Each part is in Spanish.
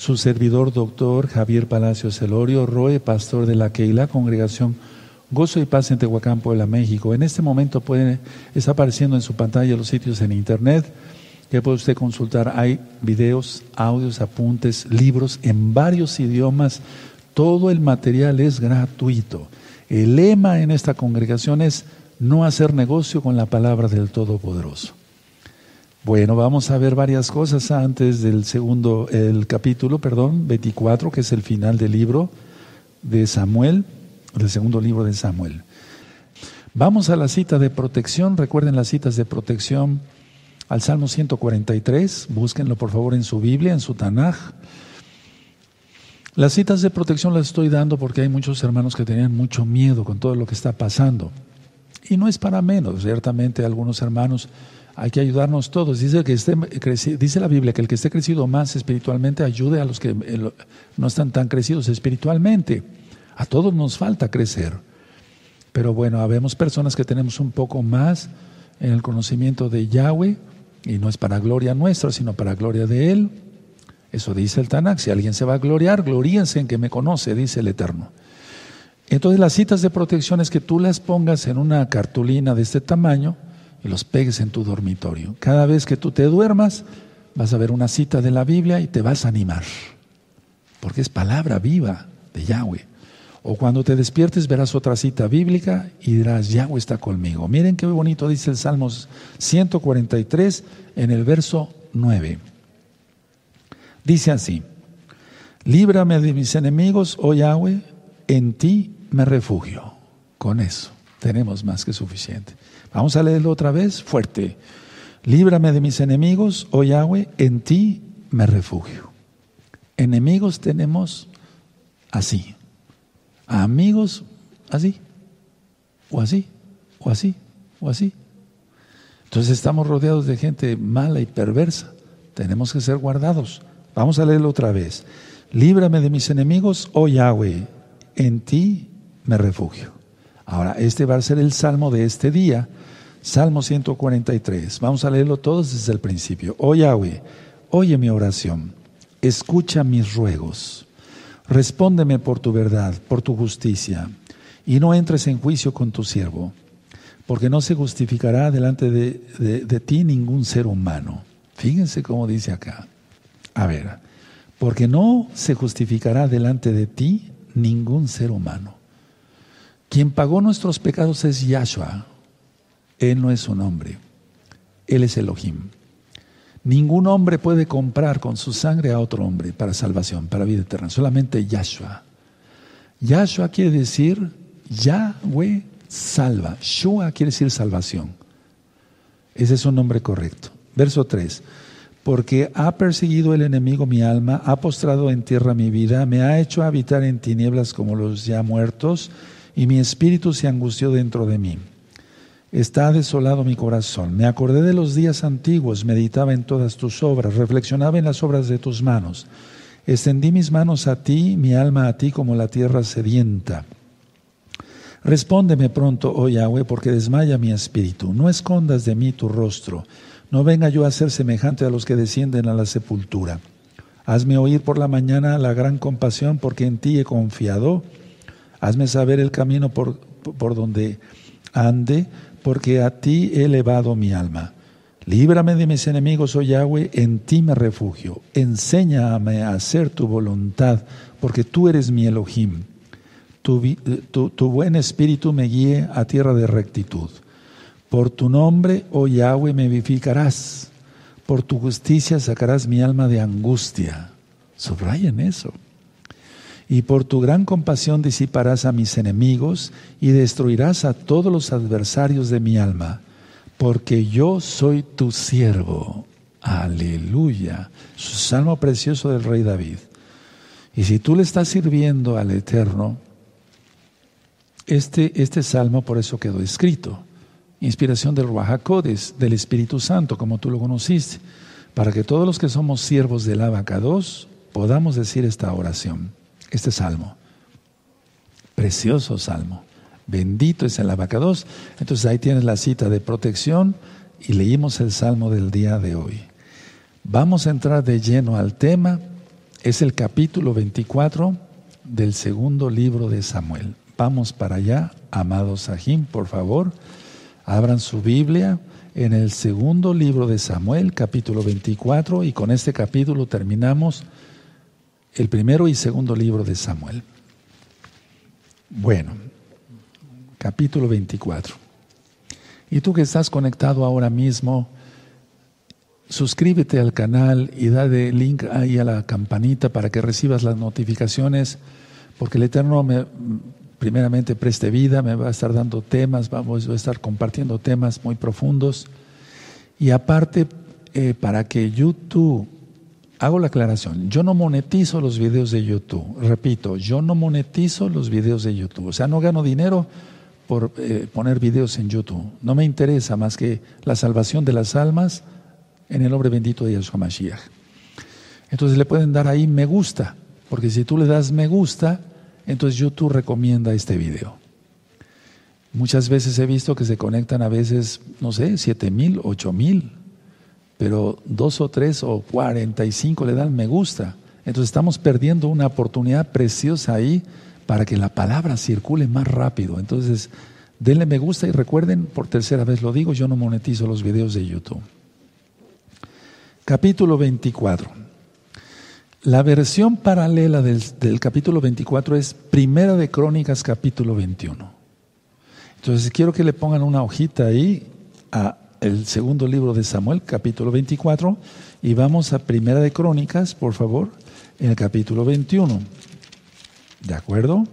su servidor doctor Javier Palacios Elorio, Roe, pastor de la Keila, congregación Gozo y Paz en Tehuacán, Puebla, México. En este momento puede, está apareciendo en su pantalla los sitios en internet que puede usted consultar. Hay videos, audios, apuntes, libros en varios idiomas. Todo el material es gratuito. El lema en esta congregación es no hacer negocio con la palabra del Todopoderoso. Bueno, vamos a ver varias cosas antes del segundo, el capítulo, perdón, 24, que es el final del libro de Samuel, del segundo libro de Samuel. Vamos a la cita de protección, recuerden las citas de protección al Salmo 143, búsquenlo por favor en su Biblia, en su Tanaj. Las citas de protección las estoy dando porque hay muchos hermanos que tenían mucho miedo con todo lo que está pasando. Y no es para menos, ciertamente algunos hermanos hay que ayudarnos todos. Dice, que esté, dice la Biblia que el que esté crecido más espiritualmente ayude a los que eh, no están tan crecidos espiritualmente. A todos nos falta crecer. Pero bueno, habemos personas que tenemos un poco más en el conocimiento de Yahweh, y no es para gloria nuestra, sino para gloria de Él. Eso dice el Tanakh. Si alguien se va a gloriar, gloríense en que me conoce, dice el Eterno. Entonces las citas de protección es que tú las pongas en una cartulina de este tamaño, y los pegues en tu dormitorio. Cada vez que tú te duermas, vas a ver una cita de la Biblia y te vas a animar, porque es palabra viva de Yahweh. O cuando te despiertes verás otra cita bíblica y dirás, Yahweh está conmigo. Miren qué bonito dice el Salmos 143 en el verso 9. Dice así, líbrame de mis enemigos, oh Yahweh, en ti me refugio. Con eso tenemos más que suficiente. Vamos a leerlo otra vez fuerte. Líbrame de mis enemigos, oh Yahweh, en ti me refugio. Enemigos tenemos así. Amigos así. O así. O así. O así. Entonces estamos rodeados de gente mala y perversa. Tenemos que ser guardados. Vamos a leerlo otra vez. Líbrame de mis enemigos, oh Yahweh, en ti me refugio. Ahora, este va a ser el salmo de este día Salmo 143. Vamos a leerlo todos desde el principio. Oh Yahweh, oye mi oración, escucha mis ruegos, respóndeme por tu verdad, por tu justicia, y no entres en juicio con tu siervo, porque no se justificará delante de, de ti ningún ser humano. Fíjense cómo dice acá. A ver, porque no se justificará delante de ti ningún ser humano. Quien pagó nuestros pecados es Yahshua, él no es un hombre, Él es Elohim. Ningún hombre puede comprar con su sangre a otro hombre para salvación, para vida eterna, solamente Yahshua. Yahshua quiere decir Yahweh salva. Shua quiere decir salvación. Ese es un nombre correcto. Verso 3. Porque ha perseguido el enemigo mi alma, ha postrado en tierra mi vida, me ha hecho habitar en tinieblas como los ya muertos, y mi espíritu se angustió dentro de mí. Está desolado mi corazón. Me acordé de los días antiguos, meditaba en todas tus obras, reflexionaba en las obras de tus manos. Extendí mis manos a ti, mi alma a ti como la tierra sedienta. Respóndeme pronto, oh Yahweh, porque desmaya mi espíritu. No escondas de mí tu rostro. No venga yo a ser semejante a los que descienden a la sepultura. Hazme oír por la mañana la gran compasión, porque en ti he confiado. Hazme saber el camino por, por donde ande porque a ti he elevado mi alma. Líbrame de mis enemigos, oh Yahweh, en ti me refugio. Enséñame a hacer tu voluntad, porque tú eres mi Elohim. Tu, tu, buen espíritu me guíe a tierra de rectitud. Por tu nombre, oh Yahweh, me vivificarás. Por tu justicia sacarás mi alma de angustia. Subrayen eso y por tu gran compasión disiparás a mis enemigos y destruirás a todos los adversarios de mi alma, porque yo soy tu siervo. Aleluya. Su salmo precioso del rey David. Y si tú le estás sirviendo al Eterno, este, este salmo por eso quedó escrito. Inspiración del Ruajacodes, del Espíritu Santo, como tú lo conociste, para que todos los que somos siervos del Abacados podamos decir esta oración este salmo. Precioso salmo. Bendito es el abacados. Entonces ahí tienes la cita de protección y leímos el salmo del día de hoy. Vamos a entrar de lleno al tema Es el capítulo 24 del segundo libro de Samuel. Vamos para allá, amados Sahim, por favor. Abran su Biblia en el segundo libro de Samuel, capítulo 24, y con este capítulo terminamos el primero y segundo libro de Samuel. Bueno, capítulo 24. Y tú que estás conectado ahora mismo, suscríbete al canal y dale link ahí a la campanita para que recibas las notificaciones, porque el Eterno me, primeramente preste vida, me va a estar dando temas, vamos a estar compartiendo temas muy profundos. Y aparte, eh, para que YouTube, hago la aclaración, yo no monetizo los videos de YouTube, repito, yo no monetizo los videos de YouTube, o sea, no gano dinero por eh, poner videos en YouTube, no me interesa más que la salvación de las almas en el nombre bendito de Yeshua Mashiach. Entonces le pueden dar ahí me gusta, porque si tú le das me gusta, entonces YouTube recomienda este video. Muchas veces he visto que se conectan a veces, no sé, siete mil, ocho mil, pero dos o tres o cuarenta y cinco le dan me gusta. Entonces estamos perdiendo una oportunidad preciosa ahí para que la palabra circule más rápido. Entonces, denle me gusta y recuerden, por tercera vez lo digo, yo no monetizo los videos de YouTube. Capítulo 24. La versión paralela del, capítulo 24 es Primera de Crónicas, capítulo 21. Entonces quiero que le pongan una hojita ahí a el segundo libro de Samuel, capítulo 24, y vamos a Primera de Crónicas, por favor, en el capítulo 21. ¿De acuerdo?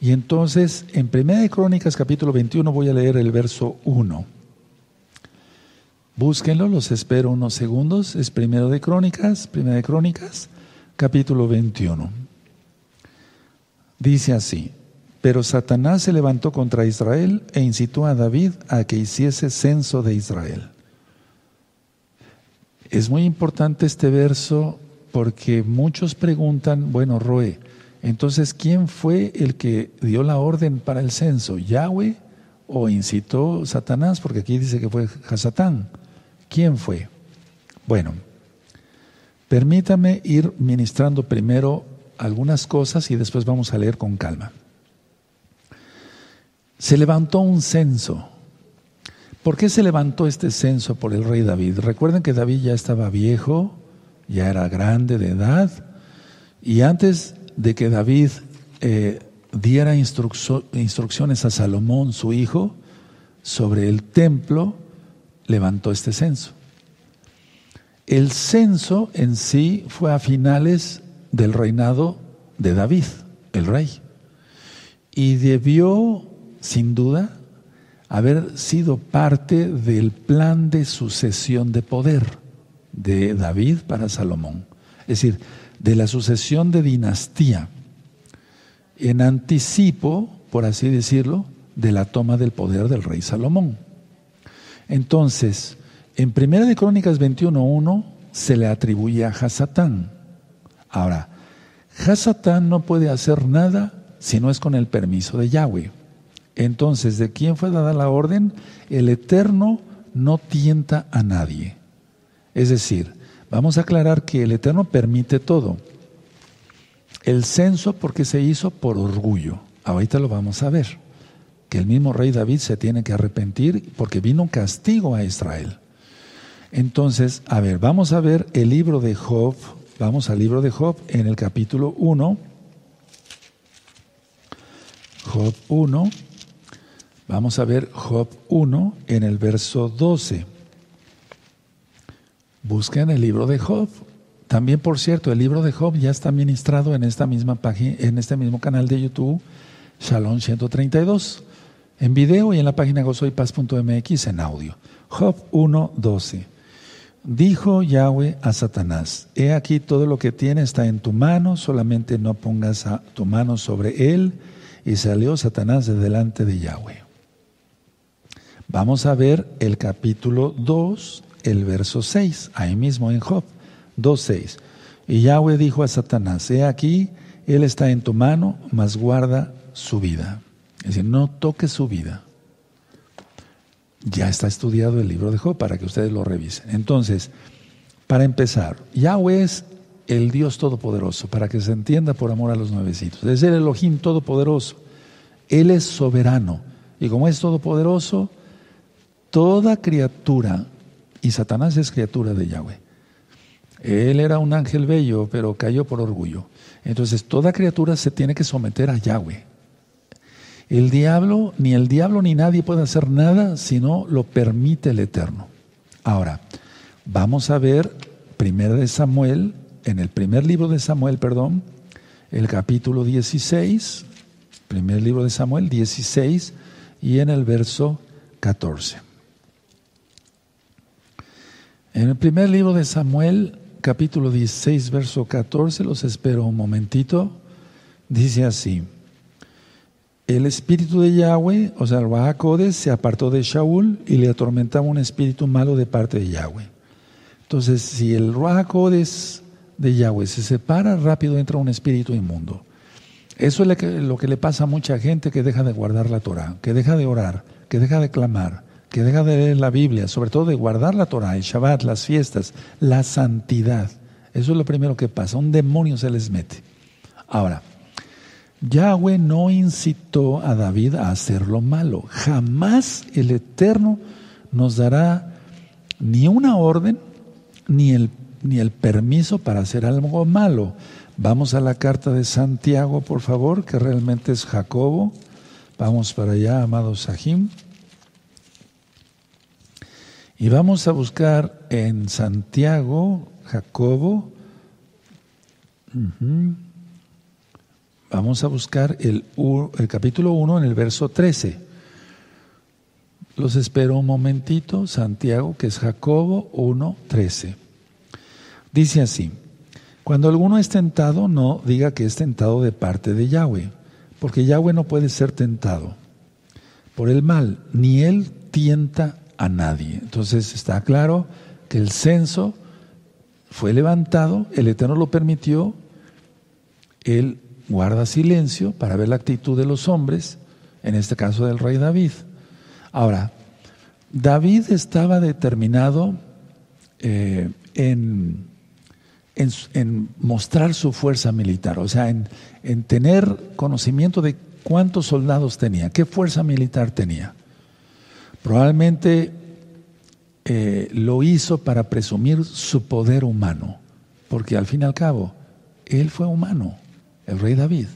Y entonces, en Primera de Crónicas, capítulo 21, voy a leer el verso 1. Búsquenlo, los espero unos segundos. Es primero de Crónicas, primera de Crónicas, capítulo 21. Dice así, pero Satanás se levantó contra Israel e incitó a David a que hiciese censo de Israel. Es muy importante este verso porque muchos preguntan, bueno, Roe, entonces, ¿quién fue el que dio la orden para el censo? ¿Yahweh o incitó Satanás? Porque aquí dice que fue Hasatán. ¿Quién fue? Bueno, permítame ir ministrando primero algunas cosas y después vamos a leer con calma. Se levantó un censo. ¿Por qué se levantó este censo por el rey David? Recuerden que David ya estaba viejo, ya era grande de edad, y antes de que David eh, diera instrucciones a Salomón, su hijo, sobre el templo, levantó este censo. El censo en sí fue a finales del reinado de David, el rey, y debió, sin duda, haber sido parte del plan de sucesión de poder de David para Salomón, es decir, de la sucesión de dinastía, en anticipo, por así decirlo, de la toma del poder del rey Salomón. Entonces, en Primera de Crónicas 21.1 se le atribuye a Hasatán. Ahora, Hasatán no puede hacer nada si no es con el permiso de Yahweh. Entonces, ¿de quién fue dada la orden? El Eterno no tienta a nadie. Es decir, vamos a aclarar que el Eterno permite todo. El censo porque se hizo por orgullo. Ahorita lo vamos a ver que el mismo rey David se tiene que arrepentir porque vino un castigo a Israel. Entonces, a ver, vamos a ver el libro de Job, vamos al libro de Job en el capítulo 1, Job 1, vamos a ver Job 1 en el verso 12. Busquen el libro de Job. También, por cierto, el libro de Job ya está ministrado en esta misma página, en este mismo canal de YouTube, Shalom 132 en video y en la página gozoypaz.mx en audio. Job 1.12. Dijo Yahweh a Satanás, he aquí todo lo que tiene está en tu mano, solamente no pongas tu mano sobre él. Y salió Satanás de delante de Yahweh. Vamos a ver el capítulo 2, el verso 6, ahí mismo en Job 2.6. Y Yahweh dijo a Satanás, he aquí, él está en tu mano, mas guarda su vida. Es decir, no toque su vida. Ya está estudiado el libro de Job para que ustedes lo revisen. Entonces, para empezar, Yahweh es el Dios Todopoderoso, para que se entienda por amor a los nuevecitos. Es el Elohim Todopoderoso. Él es soberano. Y como es todopoderoso, toda criatura, y Satanás es criatura de Yahweh. Él era un ángel bello, pero cayó por orgullo. Entonces toda criatura se tiene que someter a Yahweh. El diablo, ni el diablo ni nadie puede hacer nada si no lo permite el Eterno. Ahora, vamos a ver primero de Samuel, en el primer libro de Samuel, perdón, el capítulo 16, primer libro de Samuel 16 y en el verso 14. En el primer libro de Samuel, capítulo 16, verso 14, los espero un momentito, dice así, el espíritu de Yahweh, o sea, el Bajacodes, se apartó de Shaul y le atormentaba un espíritu malo de parte de Yahweh. Entonces, si el Bajacodes de Yahweh se separa, rápido entra un espíritu inmundo. Eso es lo que, le pasa a mucha gente que deja de guardar la Torah, que deja de orar, que deja de clamar, que deja de leer la Biblia, sobre todo de guardar la Torah, el Shabbat, las fiestas, la santidad. Eso es lo primero que pasa. Un demonio se les mete. Ahora, Yahweh no incitó a David a hacer lo malo. Jamás el Eterno nos dará ni una orden ni el, ni el permiso para hacer algo malo. Vamos a la carta de Santiago, por favor, que realmente es Jacobo. Vamos para allá, amado Sahim. Y vamos a buscar en Santiago, Jacobo. Vamos a buscar el, el capítulo 1 en el verso 13. Los espero un momentito. Santiago, que es Jacobo 1, 13. Dice así. Cuando alguno es tentado, no diga que es tentado de parte de Yahweh, porque Yahweh no puede ser tentado por el mal, ni él tienta a nadie. Entonces está claro que el censo fue levantado, el Eterno lo permitió, él guarda silencio para ver la actitud de los hombres, en este caso del rey David. Ahora, David estaba determinado eh, en en, mostrar su fuerza militar, o sea, en, tener conocimiento de cuántos soldados tenía, qué fuerza militar tenía. Probablemente eh, lo hizo para presumir su poder humano, porque al fin y al cabo, él fue humano, el rey David.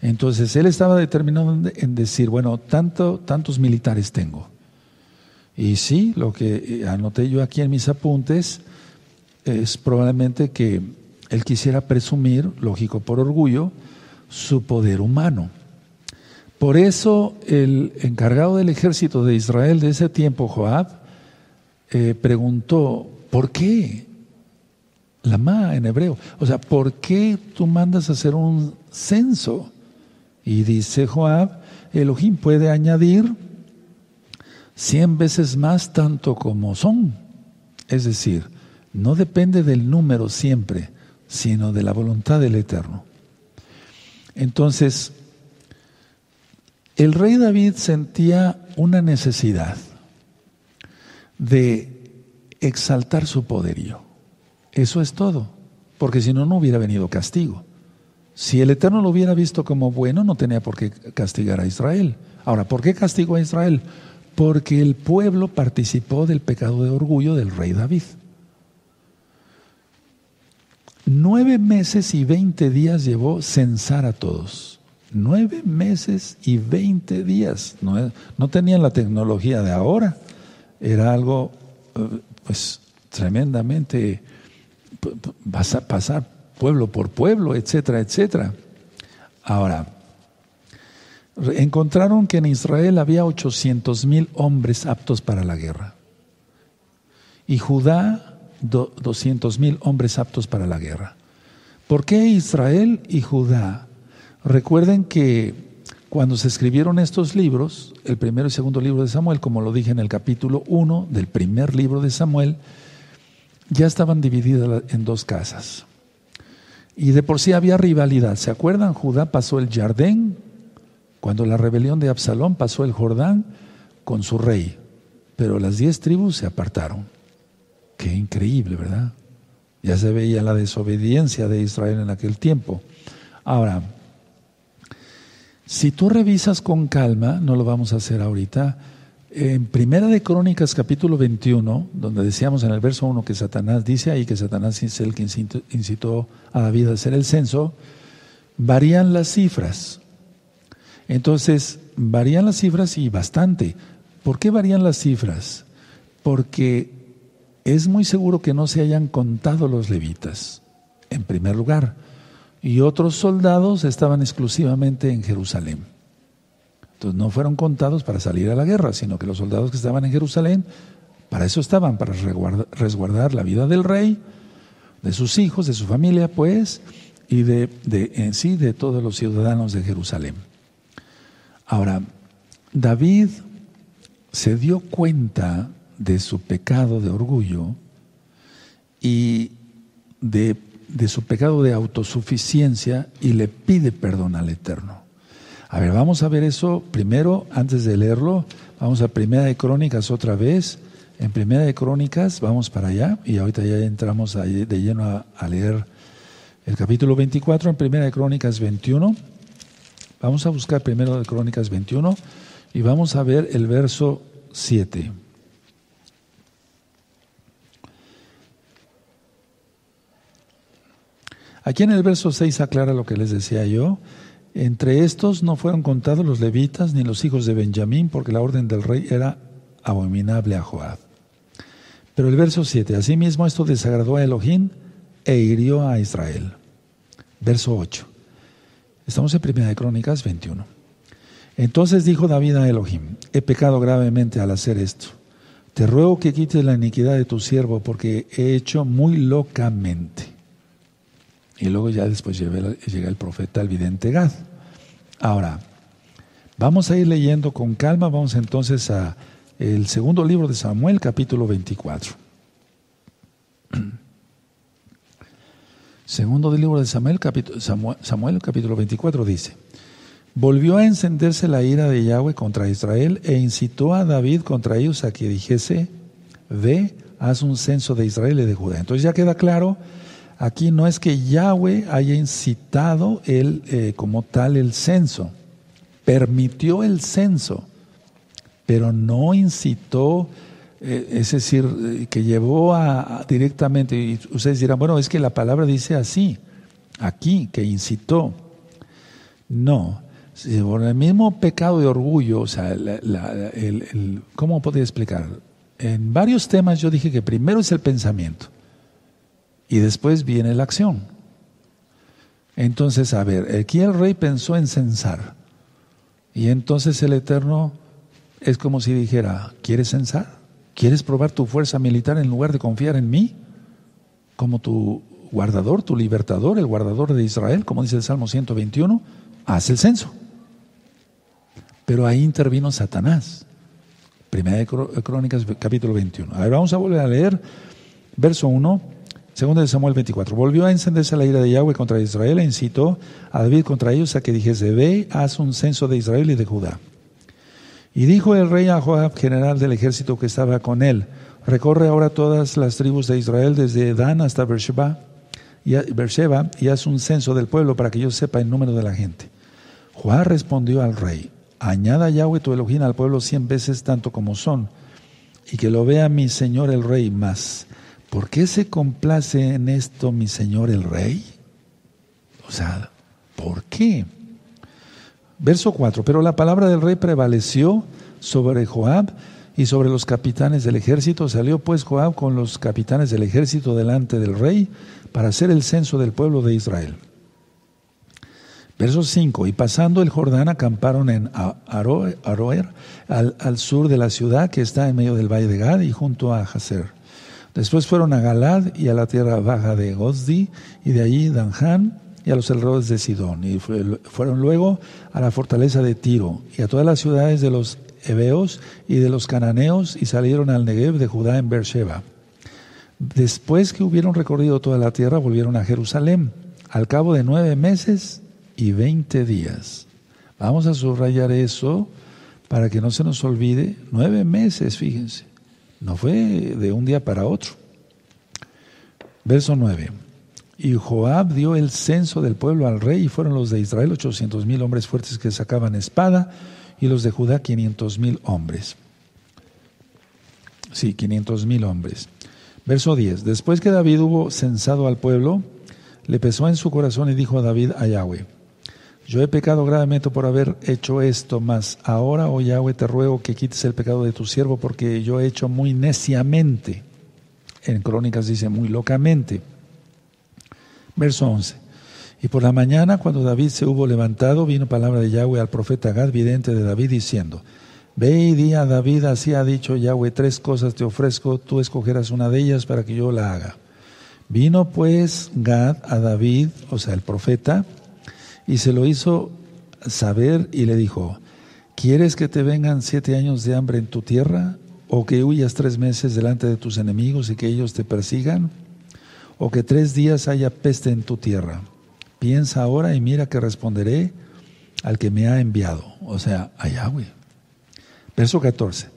Entonces él estaba determinado en decir, bueno, tanto, tantos militares tengo. Y sí, lo que eh, anoté yo aquí en mis apuntes, es probablemente que él quisiera presumir, lógico por orgullo, su poder humano. Por eso el encargado del ejército de Israel de ese tiempo, Joab, eh, preguntó, ¿por qué? La ma en hebreo. O sea, ¿por qué tú mandas a hacer un censo? Y dice Joab, Elohim puede añadir cien veces más tanto como son. Es decir, no depende del número siempre, sino de la voluntad del Eterno. Entonces, el rey David sentía una necesidad de exaltar su poderío. Eso es todo, porque si no, no hubiera venido castigo. Si el Eterno lo hubiera visto como bueno, no tenía por qué castigar a Israel. Ahora, ¿por qué castigó a Israel? Porque el pueblo participó del pecado de orgullo del rey David. Nueve meses y veinte días llevó censar a todos. Nueve meses y veinte días. No, no tenían la tecnología de ahora. Era algo, eh, pues, tremendamente. Vas a pasar pueblo por pueblo, etcétera, etcétera. Ahora, encontraron que en Israel había 800 mil hombres aptos para la guerra. Y Judá 200 mil hombres aptos para la guerra. ¿Por qué Israel y Judá? Recuerden que cuando se escribieron estos libros, el primero y segundo libro de Samuel, como lo dije en el capítulo 1 del primer libro de Samuel, ya estaban divididas en dos casas. Y de por sí había rivalidad. ¿Se acuerdan? Judá pasó el Jardén, cuando la rebelión de Absalón pasó el Jordán con su rey. Pero las diez tribus se apartaron. Qué increíble, ¿verdad? Ya se veía la desobediencia de Israel en aquel tiempo. Ahora, si tú revisas con calma, no lo vamos a hacer ahorita, en Primera de Crónicas capítulo 21, donde decíamos en el verso 1 que Satanás dice ahí que Satanás es el que incitó a David a hacer el censo, varían las cifras. Entonces, varían las cifras y bastante. ¿Por qué varían las cifras? Porque es muy seguro que no se hayan contado los levitas, en primer lugar, y otros soldados estaban exclusivamente en Jerusalén. Entonces no fueron contados para salir a la guerra, sino que los soldados que estaban en Jerusalén, para eso estaban, para resguardar la vida del rey, de sus hijos, de su familia, pues, y de, de en sí de todos los ciudadanos de Jerusalén. Ahora, David se dio cuenta de su pecado de orgullo y de, su pecado de autosuficiencia y le pide perdón al Eterno. A ver, vamos a ver eso primero, antes de leerlo, vamos a Primera de Crónicas otra vez. En Primera de Crónicas, vamos para allá, y ahorita ya entramos de lleno a, a leer el capítulo 24 en Primera de Crónicas 21. Vamos a buscar primero de Crónicas 21 y vamos a ver el verso 7. Aquí en el verso 6 aclara lo que les decía yo. Entre estos no fueron contados los levitas ni los hijos de Benjamín, porque la orden del rey era abominable a Joab. Pero el verso 7, asimismo esto desagradó a Elohim e hirió a Israel. Verso 8. Estamos en Primera de Crónicas 21. Entonces dijo David a Elohim, he pecado gravemente al hacer esto. Te ruego que quites la iniquidad de tu siervo, porque he hecho muy locamente. Y luego ya después llega el profeta al vidente Gad. Ahora, vamos a ir leyendo con calma, vamos entonces a el segundo libro de Samuel, capítulo 24. Segundo libro de Samuel capítulo, Samuel, capítulo 24 dice, volvió a encenderse la ira de Yahweh contra Israel e incitó a David contra ellos a que dijese, ve, haz un censo de Israel y de Judá. Entonces ya queda claro Aquí no es que Yahweh haya incitado él eh, como tal el censo, permitió el censo, pero no incitó, eh, es decir, eh, que llevó a, directamente, y ustedes dirán, bueno, es que la palabra dice así, aquí, que incitó. No, por el mismo pecado de orgullo, o sea, el, ¿cómo podría explicar? En varios temas yo dije que primero es el pensamiento. Y después viene la acción. Entonces, a ver, aquí el rey pensó en censar. Y entonces el Eterno es como si dijera, ¿quieres censar? ¿Quieres probar tu fuerza militar en lugar de confiar en mí? Como tu guardador, tu libertador, el guardador de Israel, como dice el Salmo 121, haz el censo. Pero ahí intervino Satanás. Primera de Crónicas, capítulo 21. A ver, vamos a volver a leer verso 1 Segundo de Samuel 24. Volvió a encenderse la ira de Yahweh contra Israel e incitó a David contra ellos a que dijese, ve, haz un censo de Israel y de Judá. Y dijo el rey a Joab, general del ejército que estaba con él, recorre ahora todas las tribus de Israel desde Dan hasta Beersheba y, Beersheba, y haz un censo del pueblo para que yo sepa el número de la gente. Joab respondió al rey, añada Yahweh tu Elohim al pueblo cien veces tanto como son, y que lo vea mi señor el rey más ¿Por qué se complace en esto mi señor el rey? O sea, ¿por qué? Verso 4, pero la palabra del rey prevaleció sobre Joab y sobre los capitanes del ejército. Salió pues Joab con los capitanes del ejército delante del rey para hacer el censo del pueblo de Israel. Verso 5, y pasando el Jordán acamparon en Aroer, al, sur de la ciudad que está en medio del valle de Gad y junto a Hazer. Después fueron a Galad y a la tierra baja de Gozdi, y de allí Danján y a los alrededores de Sidón. Y fueron luego a la fortaleza de Tiro y a todas las ciudades de los Heveos y de los Cananeos, y salieron al Negev de Judá en Beersheba. Después que hubieron recorrido toda la tierra, volvieron a Jerusalén, al cabo de nueve meses y veinte días. Vamos a subrayar eso para que no se nos olvide. Nueve meses, fíjense. No fue de un día para otro. Verso 9. Y Joab dio el censo del pueblo al rey y fueron los de Israel ochocientos mil hombres fuertes que sacaban espada y los de Judá quinientos mil hombres. Sí, quinientos mil hombres. Verso 10. Después que David hubo censado al pueblo, le pesó en su corazón y dijo a David a Yahweh, yo he pecado gravemente por haber hecho esto, mas ahora, oh Yahweh, te ruego que quites el pecado de tu siervo, porque yo he hecho muy neciamente. En Crónicas dice muy locamente. Verso 11. Y por la mañana, cuando David se hubo levantado, vino palabra de Yahweh al profeta Gad, vidente de David, diciendo, Ve y di a David, así ha dicho Yahweh, tres cosas te ofrezco, tú escogerás una de ellas para que yo la haga. Vino pues Gad a David, o sea, el profeta, y se lo hizo saber y le dijo, ¿quieres que te vengan siete años de hambre en tu tierra? ¿O que huyas tres meses delante de tus enemigos y que ellos te persigan? ¿O que tres días haya peste en tu tierra? Piensa ahora y mira que responderé al que me ha enviado, o sea, a Yahweh. Verso 14.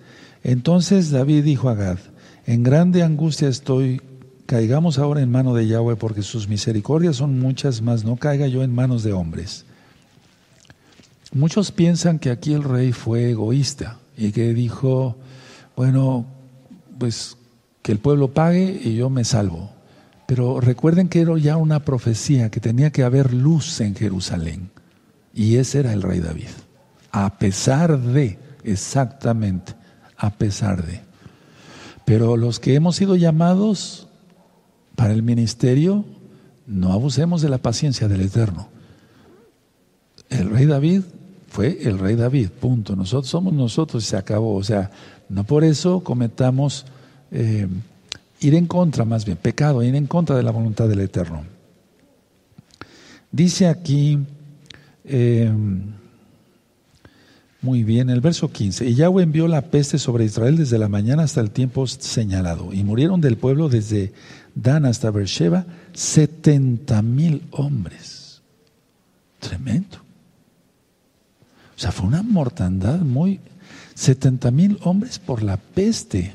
Entonces David dijo a Gad, en grande angustia estoy caigamos ahora en mano de Yahweh porque sus misericordias son muchas, más no caiga yo en manos de hombres. Muchos piensan que aquí el rey fue egoísta y que dijo, bueno, pues que el pueblo pague y yo me salvo. Pero recuerden que era ya una profecía, que tenía que haber luz en Jerusalén. Y ese era el rey David. A pesar de, exactamente, a pesar de. Pero los que hemos sido llamados para el ministerio, no abusemos de la paciencia del Eterno. El rey David fue el rey David, punto. Nosotros somos nosotros y se acabó. O sea, no por eso cometamos eh, ir en contra, más bien, pecado, ir en contra de la voluntad del Eterno. Dice aquí, eh, muy bien, el verso 15, y Yahweh envió la peste sobre Israel desde la mañana hasta el tiempo señalado, y murieron del pueblo desde Dan hasta Beersheba, 70 mil hombres. Tremendo. O sea, fue una mortandad muy... 70 mil hombres por la peste.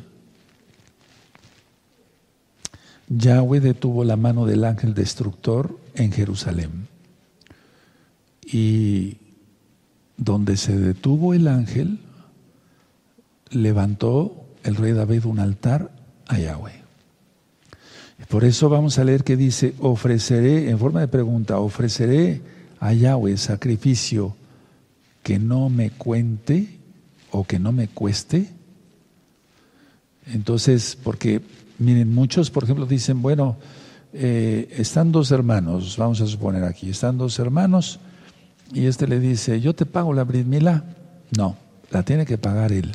Yahweh detuvo la mano del ángel destructor en Jerusalén. Y donde se detuvo el ángel, levantó el rey David un altar a Yahweh. Por eso vamos a leer que dice, ofreceré, en forma de pregunta, ofreceré a Yahweh sacrificio que no me cuente o que no me cueste. Entonces, porque, miren, muchos, por ejemplo, dicen, bueno, eh, están dos hermanos, vamos a suponer aquí, están dos hermanos y este le dice, yo te pago la Brit No, la tiene que pagar él,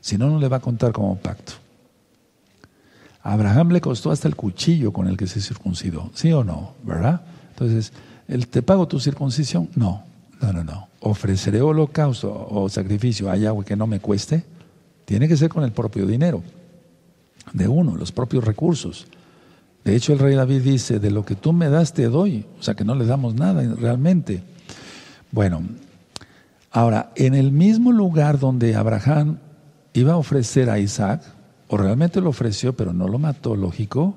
si no, no le va a contar como pacto. Abraham le costó hasta el cuchillo con el que se circuncidó, ¿sí o no? ¿Verdad? Entonces, ¿el ¿te pago tu circuncisión? No, no, no, no. ¿Ofreceré holocausto o sacrificio a Yahweh que no me cueste? Tiene que ser con el propio dinero de uno, los propios recursos. De hecho, el rey David dice, de lo que tú me das te doy, o sea que no le damos nada realmente. Bueno, ahora, en el mismo lugar donde Abraham iba a ofrecer a Isaac, o realmente lo ofreció, pero no lo mató, lógico,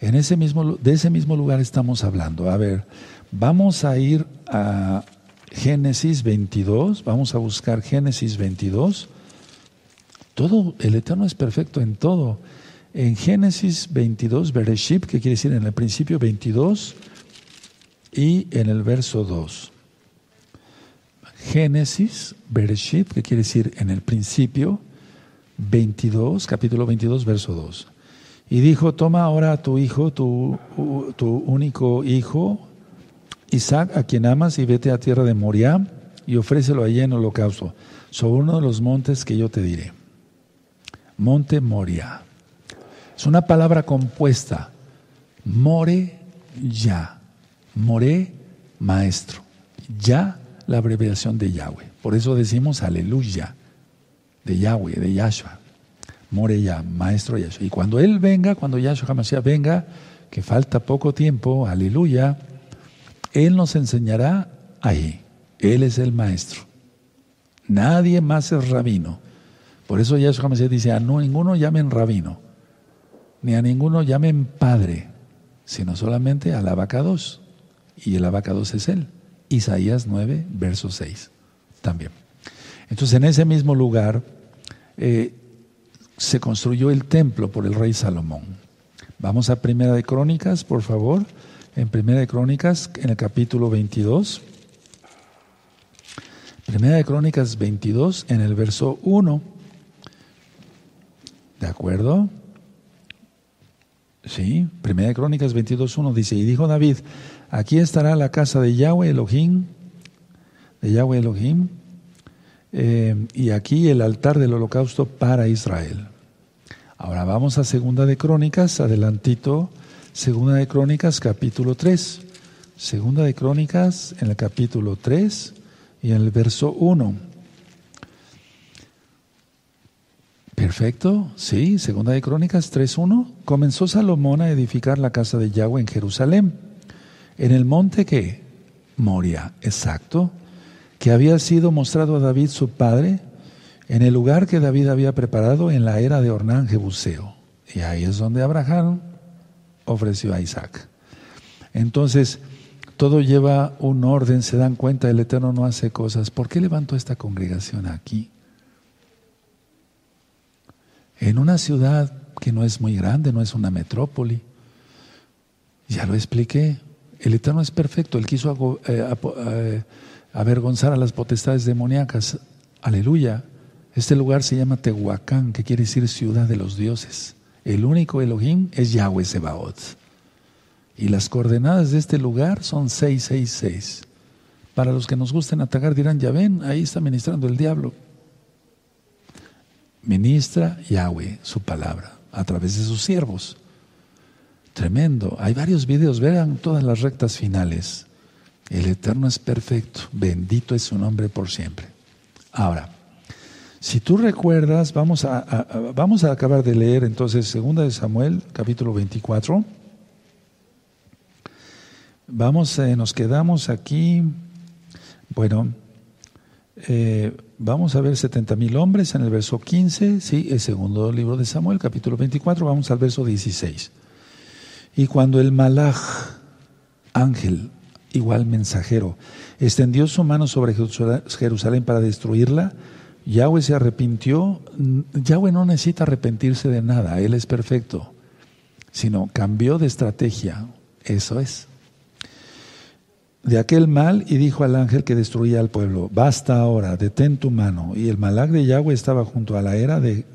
en ese mismo, de ese mismo lugar estamos hablando. A ver, vamos a ir a Génesis 22, vamos a buscar Génesis 22. Todo, el Eterno es perfecto en todo. En Génesis 22, Bereshit, que quiere decir en el principio 22, y en el verso 2. Génesis, Bereshit, que quiere decir en el principio, 22, capítulo 22, verso 2. Y dijo, toma ahora a tu hijo, tu, único hijo, Isaac, a quien amas, y vete a tierra de Moriah y ofrécelo allí en holocausto, sobre uno de los montes que yo te diré. Monte Moria. Es una palabra compuesta. More ya. More, maestro. Ya, la abreviación de Yahweh. Por eso decimos aleluya de Yahweh, de Yahshua. ya, maestro Yahshua. Y cuando Él venga, cuando Yahshua Hamashiach venga, que falta poco tiempo, aleluya, Él nos enseñará ahí. Él es el maestro. Nadie más es rabino. Por eso Yahshua Hamashiach dice, a no, ninguno llamen rabino, ni a ninguno llamen padre, sino solamente al abacados. Y el abacados es él. Isaías 9, verso 6. También. Entonces, en ese mismo lugar eh, se construyó el templo por el rey Salomón. Vamos a Primera de Crónicas, por favor. En Primera de Crónicas, en el capítulo 22. Primera de Crónicas 22, en el verso 1. ¿De acuerdo? Sí, Primera de Crónicas 22, 1 dice, y dijo David, aquí estará la casa de Yahweh Elohim, de Yahweh Elohim, eh, y aquí el altar del holocausto para Israel. Ahora vamos a Segunda de Crónicas, adelantito, Segunda de Crónicas capítulo 3. Segunda de Crónicas en el capítulo 3 y en el verso 1. Perfecto, sí, Segunda de Crónicas 3.1. Comenzó Salomón a edificar la casa de Yahweh en Jerusalén, en el monte que Moria, exacto, que había sido mostrado a David su padre, en el lugar que David había preparado en la era de Ornán Jebuseo. Y ahí es donde Abraham ofreció a Isaac. Entonces, todo lleva un orden, se dan cuenta, el Eterno no hace cosas. ¿Por qué levantó esta congregación aquí? En una ciudad que no es muy grande, no es una metrópoli. Ya lo expliqué. El Eterno es perfecto. Él quiso eh, eh, avergonzar a las potestades demoníacas. Aleluya. Este lugar se llama Tehuacán, que quiere decir ciudad de los dioses. El único Elohim es Yahweh Sebaot. Y las coordenadas de este lugar son 666. Para los que nos gusten atacar dirán, ya ven, ahí está ministrando el diablo. Ministra Yahweh su palabra a través de sus siervos. Tremendo. Hay varios videos, vean todas las rectas finales. El Eterno es perfecto, bendito es su nombre por siempre. Ahora, si tú recuerdas, vamos a, vamos a acabar de leer entonces Segunda de Samuel, capítulo 24. Vamos, eh, nos quedamos aquí, bueno, eh, vamos a ver 70 mil hombres en el verso 15, sí, el segundo libro de Samuel, capítulo 24, vamos al verso 16. Y cuando el malaj, ángel, igual mensajero, extendió su mano sobre Jerusalén para destruirla, Yahweh se arrepintió. Yahweh no necesita arrepentirse de nada, Él es perfecto, sino cambió de estrategia, eso es de aquel mal y dijo al ángel que destruía al pueblo, basta ahora, detén tu mano. Y el malak de Yahweh estaba junto a la era de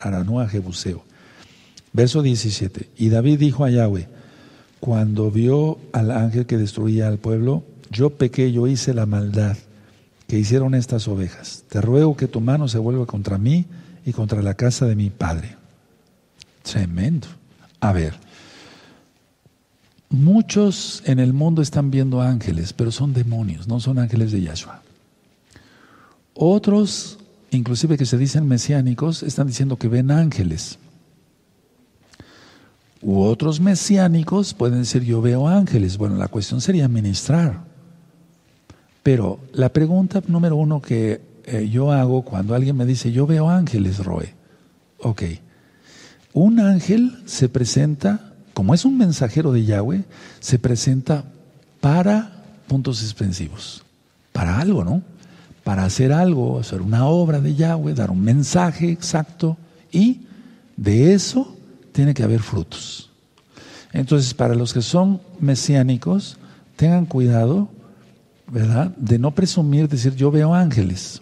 Aranúa Jebuseo. Verso 17. Y David dijo a Yahweh, cuando vio al ángel que destruía al pueblo, yo pequé, yo hice la maldad que hicieron estas ovejas. Te ruego que tu mano se vuelva contra mí y contra la casa de mi padre. Tremendo. A ver, Muchos en el mundo están viendo ángeles, pero son demonios, no son ángeles de Yahshua. Otros, inclusive que se dicen mesiánicos, están diciendo que ven ángeles. U otros mesiánicos pueden decir yo veo ángeles. Bueno, la cuestión sería ministrar. Pero la pregunta número uno que eh, yo hago cuando alguien me dice yo veo ángeles, Roe. Ok. Un ángel se presenta como es un mensajero de Yahweh, se presenta para puntos suspensivos, para algo, ¿no? Para hacer algo, hacer una obra de Yahweh, dar un mensaje exacto y de eso tiene que haber frutos. Entonces, para los que son mesiánicos, tengan cuidado, ¿verdad? De no presumir, decir yo veo ángeles.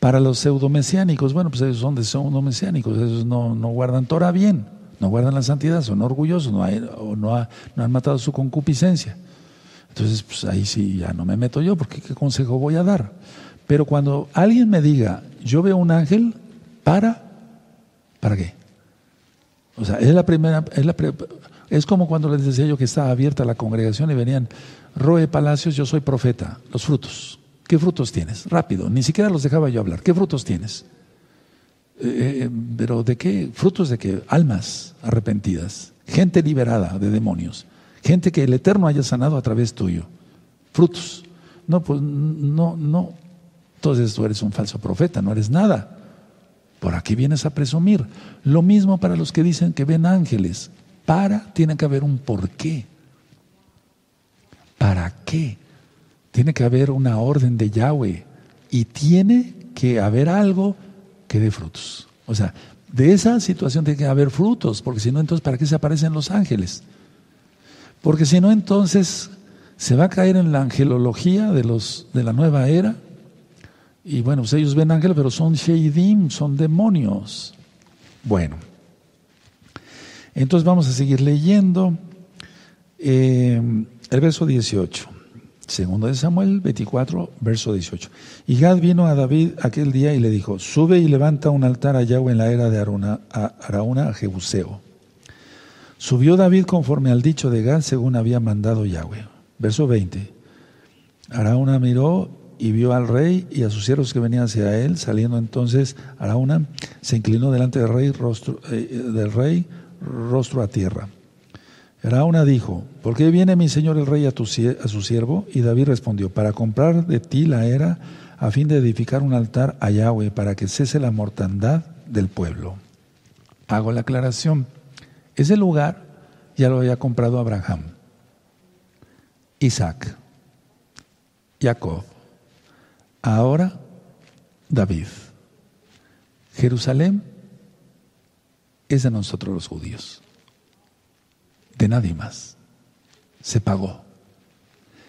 Para los pseudomesiánicos, bueno, pues ellos son de pseudomesiánicos, ellos no, no guardan Torah bien no guardan la santidad, son orgullosos, no, o no, han matado su concupiscencia. Entonces, pues ahí sí ya no me meto yo, porque ¿qué consejo voy a dar? Pero cuando alguien me diga, yo veo un ángel, para, ¿para qué? O sea, es la primera, es, la es como cuando les decía yo que estaba abierta la congregación y venían, Roe Palacios, yo soy profeta, los frutos. ¿Qué frutos tienes? Rápido, ni siquiera los dejaba yo hablar. ¿Qué frutos tienes? Eh, eh, pero ¿de qué? Frutos de qué? Almas arrepentidas, gente liberada de demonios, gente que el Eterno haya sanado a través tuyo. Frutos. No, pues no, no. Entonces tú eres un falso profeta, no eres nada. ¿Por aquí vienes a presumir? Lo mismo para los que dicen que ven ángeles. Para, tiene que haber un por qué. ¿Para qué? Tiene que haber una orden de Yahweh y tiene que haber algo que dé frutos. O sea, de esa situación tiene que haber frutos, porque si no, entonces, ¿para qué se aparecen los ángeles? Porque si no, entonces se va a caer en la angelología de, los, de la nueva era. Y bueno, pues ellos ven ángeles, pero son sheidim, son demonios. Bueno, entonces vamos a seguir leyendo eh, el verso 18. Segundo de Samuel 24, verso 18. Y Gad vino a David aquel día y le dijo, sube y levanta un altar a Yahweh en la era de Arauna a, Arauna, a Jebuseo. Subió David conforme al dicho de Gad según había mandado Yahweh. Verso 20. Arauna miró y vio al rey y a sus siervos que venían hacia él. Saliendo entonces Arauna, se inclinó delante del rey, rostro, eh, del rey, rostro a tierra. Arauna dijo, ¿por qué viene mi señor el rey a, a su siervo? Y David respondió, para comprar de ti la era a fin de edificar un altar a Yahweh para que cese la mortandad del pueblo. Hago la aclaración. Ese lugar ya lo había comprado Abraham, Isaac, Jacob, ahora David. Jerusalén es de nosotros los judíos de nadie más. Se pagó.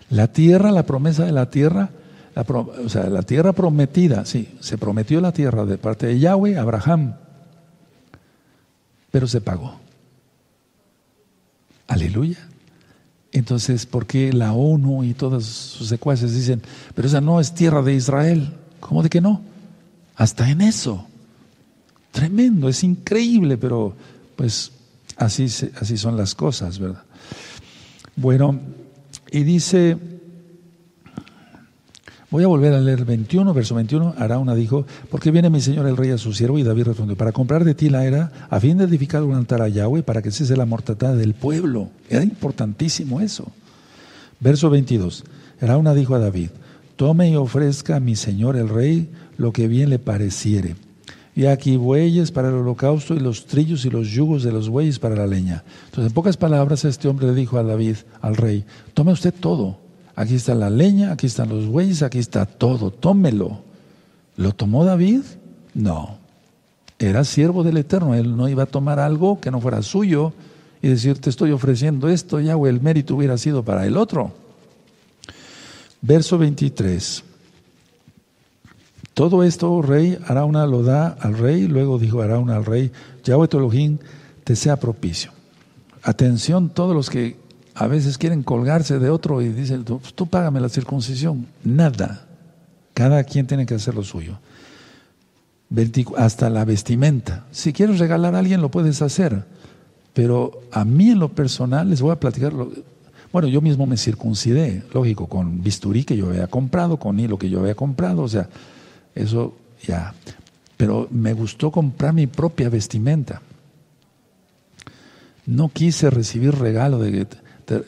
La tierra, la promesa de la tierra, o sea, la tierra prometida, sí, se prometió la tierra de parte de Yahweh, Abraham, pero se pagó. Aleluya. Entonces, ¿por qué la ONU y todos sus secuaces dicen, pero esa no es tierra de Israel? ¿Cómo de que no? Hasta en eso. Tremendo, es increíble, pero pues Así, así son las cosas, ¿verdad? Bueno, y dice, voy a volver a leer 21, verso 21, Arauna dijo, porque viene mi señor el rey a su siervo? Y David respondió, para comprar de ti la era, a fin de edificar un altar a Yahweh, para que cese la mortandad del pueblo. Era importantísimo eso. Verso 22, Arauna dijo a David, tome y ofrezca a mi señor el rey lo que bien le pareciere y aquí bueyes para el holocausto y los trillos y los yugos de los bueyes para la leña. Entonces, en pocas palabras, este hombre le dijo a David, al rey, tome usted todo. Aquí está la leña, aquí están los bueyes, aquí está todo, tómelo. ¿Lo tomó David? No. Era siervo del Eterno, él no iba a tomar algo que no fuera suyo y decir, te estoy ofreciendo esto, ya o el mérito hubiera sido para el otro. Verso 23. Todo esto, rey, Arauna lo da al rey, luego dijo Arauna al rey, Yahweh Tolojín te sea propicio. Atención todos los que a veces quieren colgarse de otro y dicen, tú, tú págame la circuncisión. Nada. Cada quien tiene que hacer lo suyo. Hasta la vestimenta. Si quieres regalar a alguien, lo puedes hacer. Pero a mí en lo personal, les voy a platicar, bueno, yo mismo me circuncidé, lógico, con bisturí que yo había comprado, con hilo que yo había comprado, o sea, eso ya. Pero me gustó comprar mi propia vestimenta. No quise recibir regalo. De,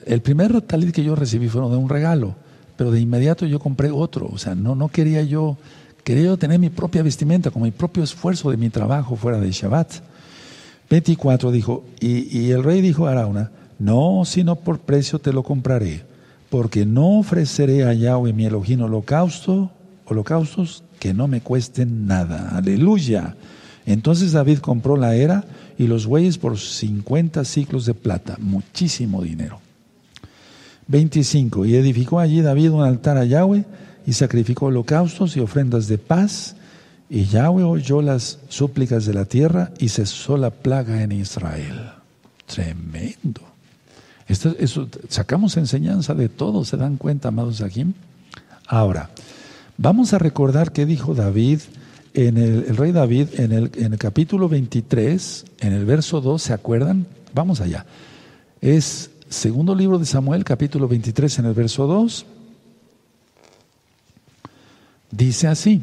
el primer talit que yo recibí fue de un regalo, pero de inmediato yo compré otro. O sea, no, no quería yo, quería yo tener mi propia vestimenta, con mi propio esfuerzo de mi trabajo fuera de Shabbat. 24 dijo, y, y el rey dijo a Arauna, no, sino por precio te lo compraré, porque no ofreceré a Yahweh mi Elohim holocausto, holocaustos que no me cuesten nada. Aleluya. Entonces David compró la era y los bueyes por 50 ciclos de plata, muchísimo dinero. 25. Y edificó allí David un altar a Yahweh y sacrificó holocaustos y ofrendas de paz. Y Yahweh oyó las súplicas de la tierra y cesó la plaga en Israel. Tremendo. Esto, sacamos enseñanza de todo, ¿se dan cuenta, amados aquí? Ahora, Vamos a recordar qué dijo David, en el, rey David, en el, en el capítulo 23, en el verso 2, ¿se acuerdan? Vamos allá. Es segundo libro de Samuel, capítulo 23, en el verso 2. Dice así,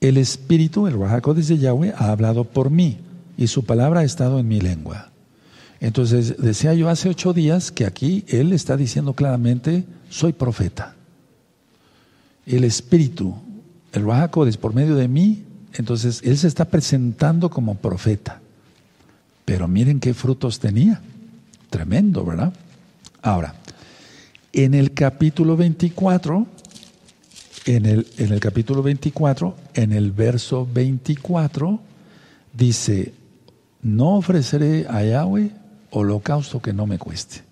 el Espíritu, el Rahakodes de Yahweh, ha hablado por mí y su palabra ha estado en mi lengua. Entonces, decía yo hace ocho días que aquí él está diciendo claramente, soy profeta el Espíritu, el es por medio de mí, entonces Él se está presentando como profeta. Pero miren qué frutos tenía. Tremendo, ¿verdad? Ahora, en el capítulo 24, en el, en el capítulo 24, en el verso 24, dice, no ofreceré a Yahweh holocausto que no me cueste.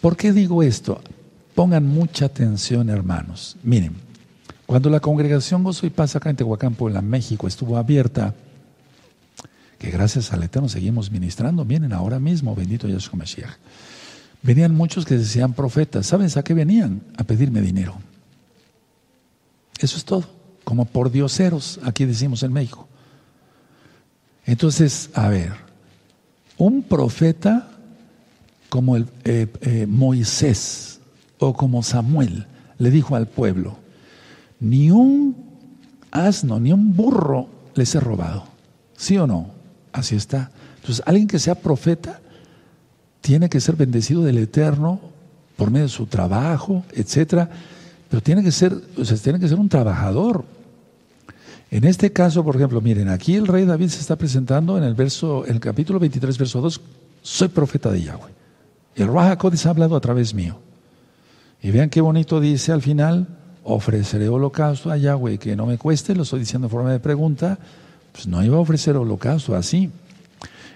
¿Por qué digo esto? Pongan mucha atención, hermanos. Miren, cuando la congregación Gozo y Paz acá en Tehuacán, Puebla, México, estuvo abierta, que gracias al Eterno seguimos ministrando, vienen ahora mismo, bendito Yahshua Mashiach. Venían muchos que decían profetas. ¿Sabes a qué venían? A pedirme dinero. Eso es todo. Como por dioseros, aquí decimos en México. Entonces, a ver, un profeta como el, eh, eh, Moisés o como Samuel le dijo al pueblo, ni un asno, ni un burro les he robado. ¿Sí o no? Así está. Entonces, alguien que sea profeta tiene que ser bendecido del Eterno por medio de su trabajo, etcétera, pero tiene que ser, o sea, tiene que ser un trabajador. En este caso, por ejemplo, miren, aquí el rey David se está presentando en el verso, en el capítulo 23, verso 2, soy profeta de Yahweh. El Raja ha hablado a través mío. Y vean qué bonito dice al final, ofreceré holocausto a Yahweh que no me cueste, lo estoy diciendo en forma de pregunta, pues no iba a ofrecer holocausto así.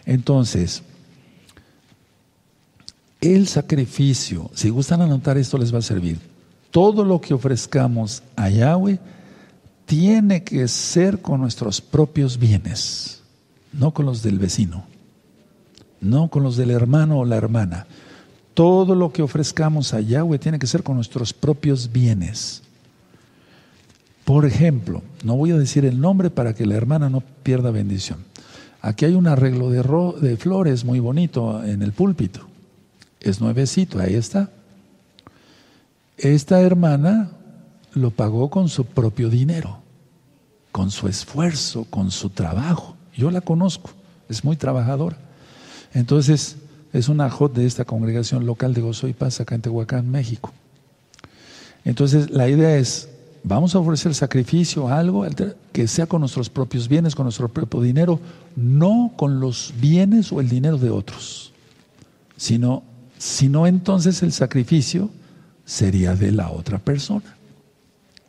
Entonces, el sacrificio, si gustan anotar esto les va a servir, todo lo que ofrezcamos a Yahweh tiene que ser con nuestros propios bienes, no con los del vecino, no con los del hermano o la hermana. Todo lo que ofrezcamos a Yahweh tiene que ser con nuestros propios bienes. Por ejemplo, no voy a decir el nombre para que la hermana no pierda bendición. Aquí hay un arreglo de, flores muy bonito en el púlpito. Es nuevecito, ahí está. Esta hermana lo pagó con su propio dinero, con su esfuerzo, con su trabajo. Yo la conozco, es muy trabajadora. Entonces, es una hot de esta congregación local de Gozo y Paz acá en Tehuacán, México. Entonces, la idea es, vamos a ofrecer sacrificio, algo que sea con nuestros propios bienes, con nuestro propio dinero, no con los bienes o el dinero de otros, sino, sino entonces el sacrificio sería de la otra persona.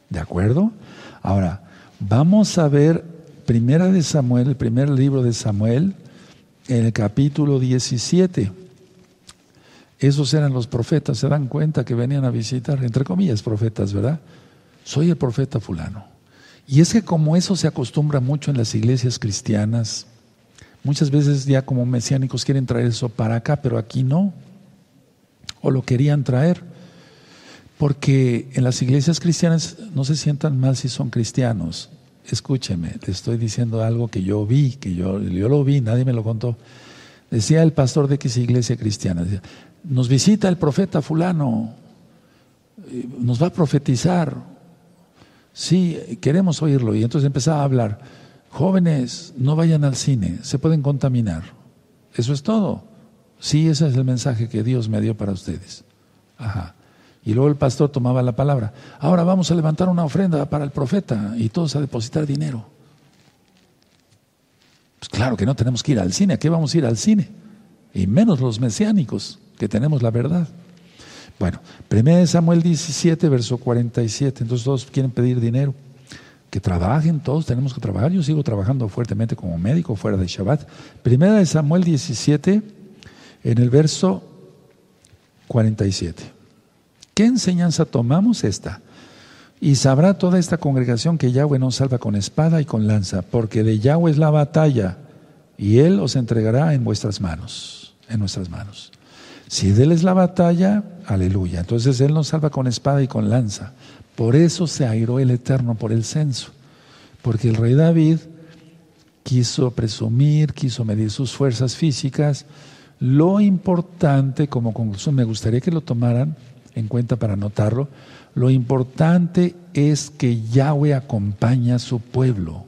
¿De acuerdo? Ahora, vamos a ver Primera de Samuel, el primer libro de Samuel, en el capítulo 17. Esos eran los profetas, se dan cuenta que venían a visitar, entre comillas, profetas, ¿verdad? Soy el profeta fulano. Y es que como eso se acostumbra mucho en las iglesias cristianas, muchas veces ya como mesiánicos quieren traer eso para acá, pero aquí no. O lo querían traer. Porque en las iglesias cristianas no se sientan mal si son cristianos. Escúcheme, le estoy diciendo algo que yo vi, que yo, yo lo vi, nadie me lo contó. Decía el pastor de X iglesia cristiana, nos visita el profeta fulano, nos va a profetizar. Sí, queremos oírlo. Y entonces empezaba a hablar, jóvenes, no vayan al cine, se pueden contaminar. Eso es todo. Sí, ese es el mensaje que Dios me dio para ustedes. Ajá. Y luego el pastor tomaba la palabra. Ahora vamos a levantar una ofrenda para el profeta y todos a depositar dinero. Pues claro que no tenemos que ir al cine. ¿A qué vamos a ir al cine? Y menos los mesiánicos, que tenemos la verdad. Bueno, 1 Samuel 17, verso 47. Entonces todos quieren pedir dinero. Que trabajen, todos tenemos que trabajar. Yo sigo trabajando fuertemente como médico fuera de Shabbat. 1 Samuel 17, en el verso 47. ¿Qué enseñanza tomamos esta? Y sabrá toda esta congregación que Yahweh nos salva con espada y con lanza, porque de Yahweh es la batalla, y Él os entregará en vuestras manos, en nuestras manos. Si Él es la batalla, aleluya. Entonces Él nos salva con espada y con lanza. Por eso se airó el Eterno por el censo, porque el rey David quiso presumir, quiso medir sus fuerzas físicas. Lo importante, como conclusión, me gustaría que lo tomaran, en cuenta para anotarlo. Lo importante es que Yahweh acompaña a su pueblo.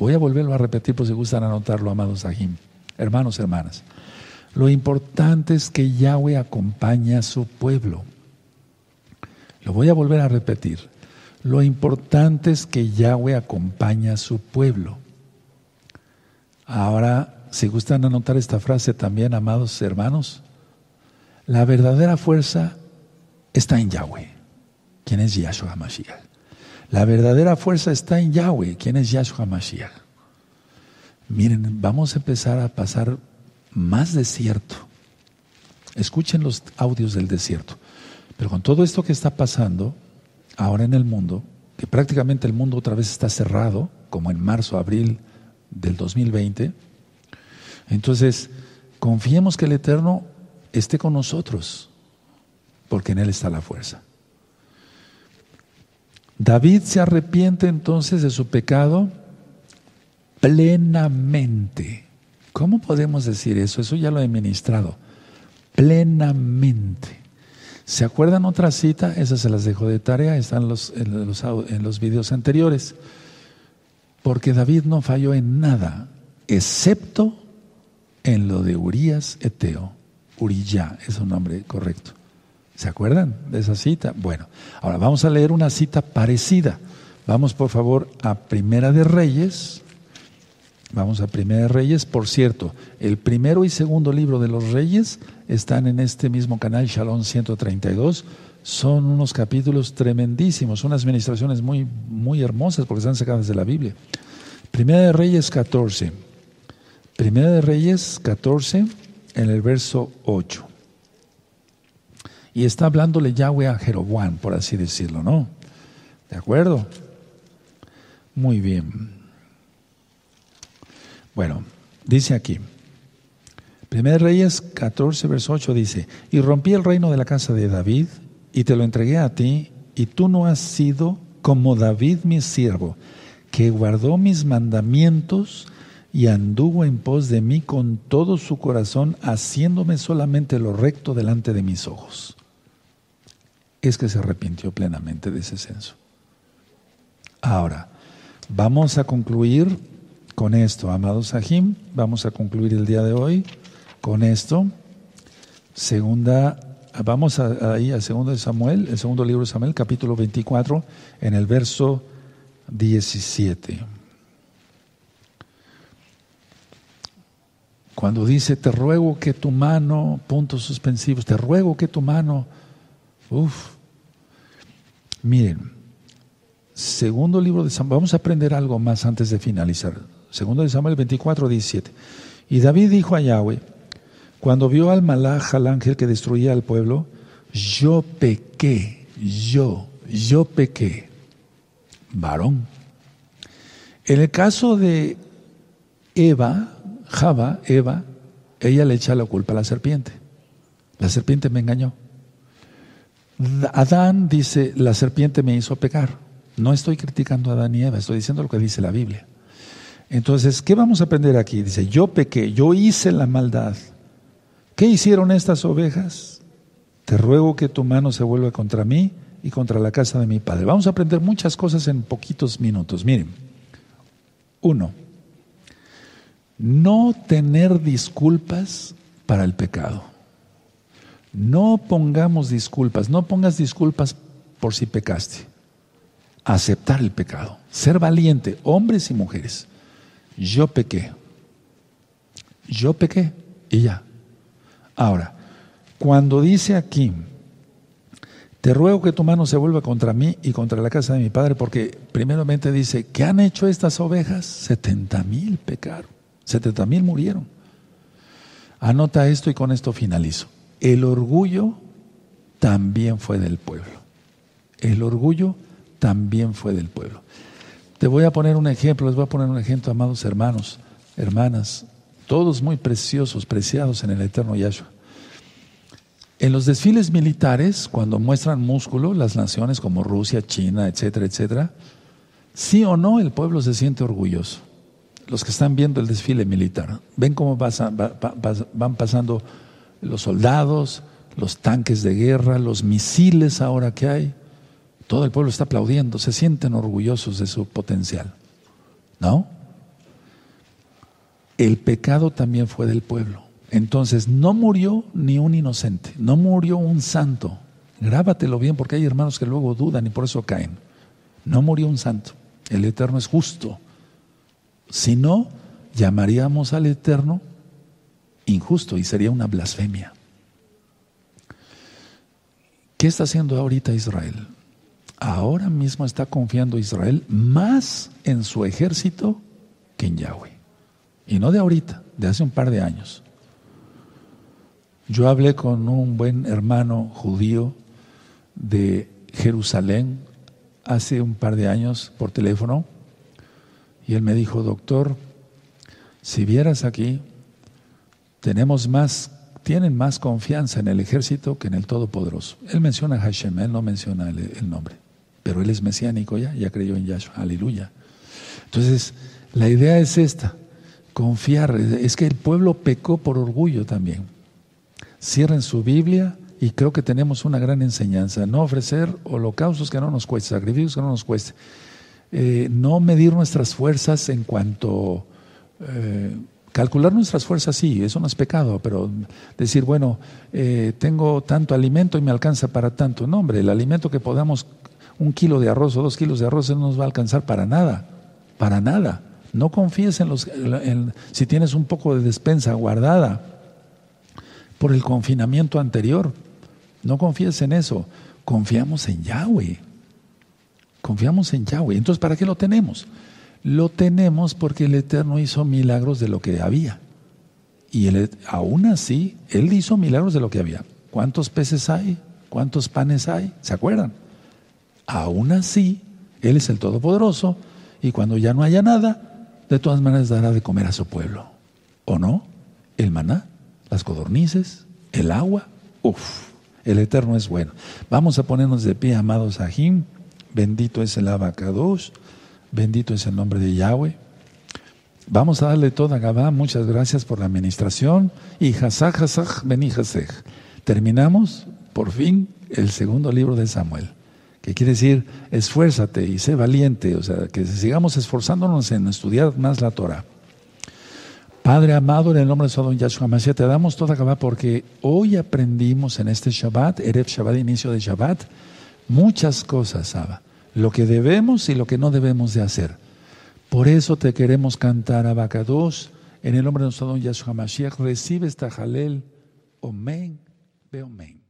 Voy a volverlo a repetir por si gustan anotarlo, amados Ahim, hermanos, hermanas. Lo importante es que Yahweh acompaña a su pueblo. Lo voy a volver a repetir. Lo importante es que Yahweh acompaña a su pueblo. Ahora, si gustan anotar esta frase también, amados hermanos, la verdadera fuerza está en Yahweh, quien es Yahshua HaMashiach. La verdadera fuerza está en Yahweh, quien es Yahshua HaMashiach. Miren, vamos a empezar a pasar más desierto. Escuchen los audios del desierto. Pero con todo esto que está pasando ahora en el mundo, que prácticamente el mundo otra vez está cerrado, como en marzo, abril del 2020, entonces confiemos que el Eterno esté con nosotros, porque en Él está la fuerza. David se arrepiente entonces de su pecado plenamente. ¿Cómo podemos decir eso? Eso ya lo he ministrado. Plenamente. ¿Se acuerdan otra cita? Esa se las dejo de tarea, están en, los, videos anteriores. Porque David no falló en nada, excepto en lo de Urias Eteo. Uriyá es un nombre correcto. ¿Se acuerdan de esa cita? Bueno, ahora vamos a leer una cita parecida. Vamos por favor a Primera de Reyes. Vamos a Primera de Reyes. Por cierto, el primero y segundo libro de los Reyes están en este mismo canal, Shalom 132. Son unos capítulos tremendísimos, unas administraciones muy, muy hermosas porque están sacadas de la Biblia. Primera de Reyes 14. Primera de Reyes 14 en el verso 8. Y está hablándole Yahweh a Jeroboam, por así decirlo, ¿no? ¿De acuerdo? Muy bien. Bueno, dice aquí. Primer Reyes 14, verso 8 dice, y rompí el reino de la casa de David y te lo entregué a ti, y tú no has sido como David mi siervo, que guardó mis mandamientos y anduvo en pos de mí con todo su corazón, haciéndome solamente lo recto delante de mis ojos. Es que se arrepintió plenamente de ese censo. Ahora, vamos a concluir con esto, amados Sahim, vamos a concluir el día de hoy con esto. Segunda, vamos ahí al segundo de Samuel, el segundo libro de Samuel, capítulo 24, en el verso 17. Cuando dice, te ruego que tu mano, puntos suspensivos, te ruego que tu mano, uff, miren, segundo libro de Samuel, vamos a aprender algo más antes de finalizar. Segundo de Samuel 24, 17. Y David dijo a Yahweh, cuando vio al malaj, al ángel que destruía al pueblo, yo pequé, yo, yo pequé, varón. En el caso de Eva, Java, Eva, ella le echa la culpa a la serpiente. La serpiente me engañó. Adán dice, la serpiente me hizo pecar. No estoy criticando a Adán y Eva, estoy diciendo lo que dice la Biblia. Entonces, ¿qué vamos a aprender aquí? Dice, yo pequé, yo hice la maldad. ¿Qué hicieron estas ovejas? Te ruego que tu mano se vuelva contra mí y contra la casa de mi padre. Vamos a aprender muchas cosas en poquitos minutos. Miren, uno, no tener disculpas para el pecado. No pongamos disculpas, no pongas disculpas por si pecaste. Aceptar el pecado, ser valiente, hombres y mujeres. Yo pequé, yo pequé y ya. Ahora, cuando dice aquí, te ruego que tu mano se vuelva contra mí y contra la casa de mi padre, porque primeramente dice, ¿qué han hecho estas ovejas? Setenta mil pecaron. 70 mil murieron. Anota esto y con esto finalizo. El orgullo también fue del pueblo. El orgullo también fue del pueblo. Te voy a poner un ejemplo, les voy a poner un ejemplo, amados hermanos, hermanas, todos muy preciosos, preciados en el eterno Yahshua. En los desfiles militares, cuando muestran músculo, las naciones como Rusia, China, etcétera, etcétera, sí o no el pueblo se siente orgulloso los que están viendo el desfile militar, ven cómo van pasando los soldados, los tanques de guerra, los misiles ahora que hay. Todo el pueblo está aplaudiendo, se sienten orgullosos de su potencial. ¿No? El pecado también fue del pueblo. Entonces no murió ni un inocente, no murió un santo. Grábatelo bien porque hay hermanos que luego dudan y por eso caen. No murió un santo. El Eterno es justo sino llamaríamos al Eterno injusto y sería una blasfemia. ¿Qué está haciendo ahorita Israel? Ahora mismo está confiando Israel más en su ejército que en Yahweh. Y no de ahorita, de hace un par de años. Yo hablé con un buen hermano judío de Jerusalén hace un par de años por teléfono y él me dijo, doctor, si vieras aquí, tenemos más, tienen más confianza en el ejército que en el Todopoderoso. Él menciona a Hashem, él no menciona el, nombre, pero él es mesiánico ya, ya creyó en Yahshua, aleluya. Entonces, la idea es esta, confiar, es que el pueblo pecó por orgullo también. Cierren su Biblia y creo que tenemos una gran enseñanza, no ofrecer holocaustos que no nos cueste, sacrificios que no nos cueste, eh, no medir nuestras fuerzas en cuanto... Eh, Calcular nuestras fuerzas sí, eso no es pecado, pero decir, bueno, eh, tengo tanto alimento y me alcanza para tanto. No, hombre, el alimento que podamos, un kilo de arroz o dos kilos de arroz, no nos va a alcanzar para nada, para nada. No confíes en los, si tienes un poco de despensa guardada por el confinamiento anterior. No confíes en eso. Confiamos en Yahweh. Confiamos en Yahweh. Entonces, ¿para qué lo tenemos? Lo tenemos porque el Eterno hizo milagros de lo que había. Y él, aún así, Él hizo milagros de lo que había. ¿Cuántos peces hay? ¿Cuántos panes hay? ¿Se acuerdan? Aún así, Él es el Todopoderoso y cuando ya no haya nada, de todas maneras dará de comer a su pueblo. ¿O no? El maná, las codornices, el agua. Uf, el Eterno es bueno. Vamos a ponernos de pie, amados Ajim. Bendito es el abacados. Bendito es el nombre de Yahweh. Vamos a darle toda Gabá. Muchas gracias por la administración. Y Hazak, Hazak, Beni Terminamos, por fin, el segundo libro de Samuel. Que quiere decir, esfuérzate y sé valiente. O sea, que sigamos esforzándonos en estudiar más la Torah. Padre amado, en el nombre de Sodom Yahshua Mashiach, te damos toda Gabá porque hoy aprendimos en este Shabbat, Erev Shabbat, inicio de Shabbat, muchas cosas, Abba lo que debemos y lo que no debemos de hacer. Por eso te queremos cantar Abacados en el nombre de nuestro don Yahshua Mashiach. Recibe esta Jalel. Omen. Ve omen.